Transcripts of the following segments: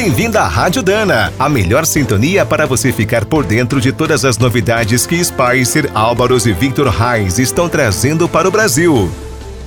Bem-vindo à Rádio Dana, a melhor sintonia para você ficar por dentro de todas as novidades que Spicer, Álvaros e Victor Reis estão trazendo para o Brasil.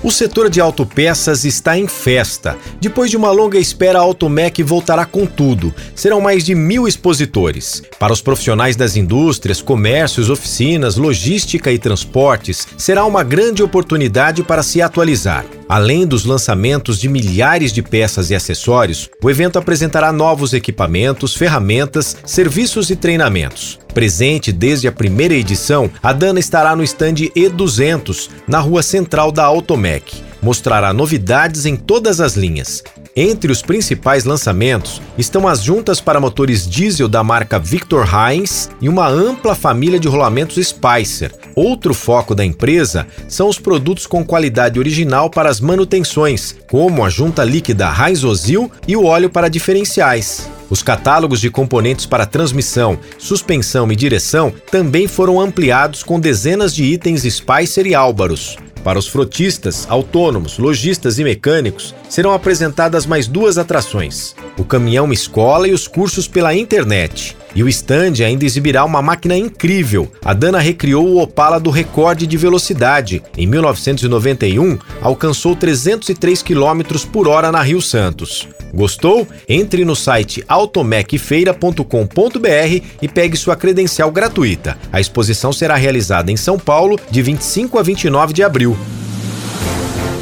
O setor de autopeças está em festa. Depois de uma longa espera, a Automec voltará com tudo. Serão mais de mil expositores. Para os profissionais das indústrias, comércios, oficinas, logística e transportes, será uma grande oportunidade para se atualizar. Além dos lançamentos de milhares de peças e acessórios, o evento apresentará novos equipamentos, ferramentas, serviços e treinamentos. Presente desde a primeira edição, a Dana estará no stand E200, na rua central da Automec. Mostrará novidades em todas as linhas. Entre os principais lançamentos estão as juntas para motores diesel da marca Victor Heinz e uma ampla família de rolamentos Spicer. Outro foco da empresa são os produtos com qualidade original para as manutenções, como a junta líquida Heinz Ozil e o óleo para diferenciais. Os catálogos de componentes para transmissão, suspensão e direção também foram ampliados com dezenas de itens Spicer e Álvaros. Para os frotistas, autônomos, lojistas e mecânicos, serão apresentadas mais duas atrações: o caminhão escola e os cursos pela internet. E o stand ainda exibirá uma máquina incrível. A Dana recriou o Opala do recorde de velocidade. Em 1991, alcançou 303 km por hora na Rio Santos. Gostou? Entre no site automecfeira.com.br e pegue sua credencial gratuita. A exposição será realizada em São Paulo de 25 a 29 de abril.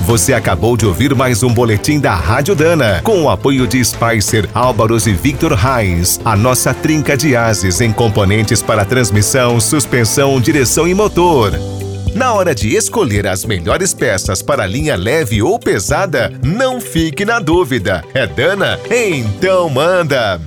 Você acabou de ouvir mais um boletim da Rádio Dana, com o apoio de Spicer, Álvaros e Victor Reis, a nossa trinca de ases em componentes para transmissão, suspensão, direção e motor. Na hora de escolher as melhores peças para linha leve ou pesada, não fique na dúvida. É Dana? Então manda!